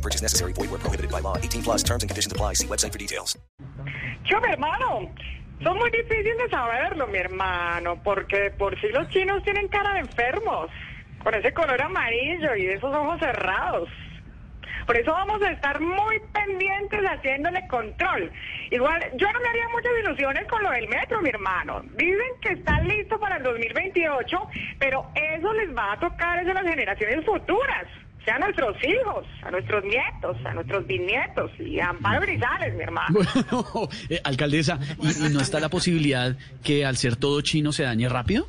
No purchase necessary. Void where prohibited by law. 18 plus terms and conditions apply. See website for details. Yo, mi hermano, son muy difíciles de saberlo, mi hermano, porque por si los chinos tienen cara de enfermos, con ese color amarillo y esos ojos cerrados. Por eso vamos a estar muy pendientes haciéndole control. Igual, yo no me haría muchas ilusiones con lo del metro, mi hermano. Dicen que está listo para el 2028, pero eso les va a tocar a las generaciones futuras. Sea, a nuestros hijos, a nuestros nietos, a nuestros bisnietos y a Amparo Grisales, mi hermano. Bueno, eh, alcaldesa, ¿y, y no está la posibilidad que al ser todo chino se dañe rápido?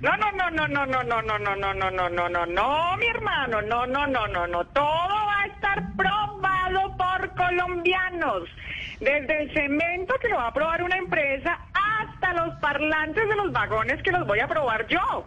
No, no, no, no, no, no, no, no, no, no, no, no, no, no, no, mi hermano, no, no, no, no, no, todo va a estar probado por colombianos. Desde el cemento que lo va a probar una empresa hasta los parlantes de los vagones que los voy a probar yo.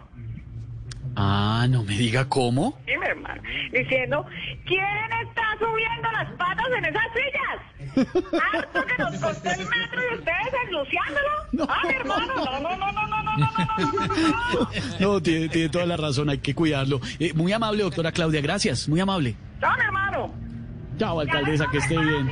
Ah, no me diga cómo. Sí, mi hermano. Diciendo, ¿quién está subiendo las patas en esas sillas? Harto que nos costó el metro y ustedes ensuciándolo. Ah, mi hermano, no, no, no, no, no, no, no, no, no, no. No, tiene, tiene toda la razón, hay que cuidarlo. Eh, muy amable, doctora Claudia, gracias, muy amable. No, mi hermano. Chao, alcaldesa, que esté bien.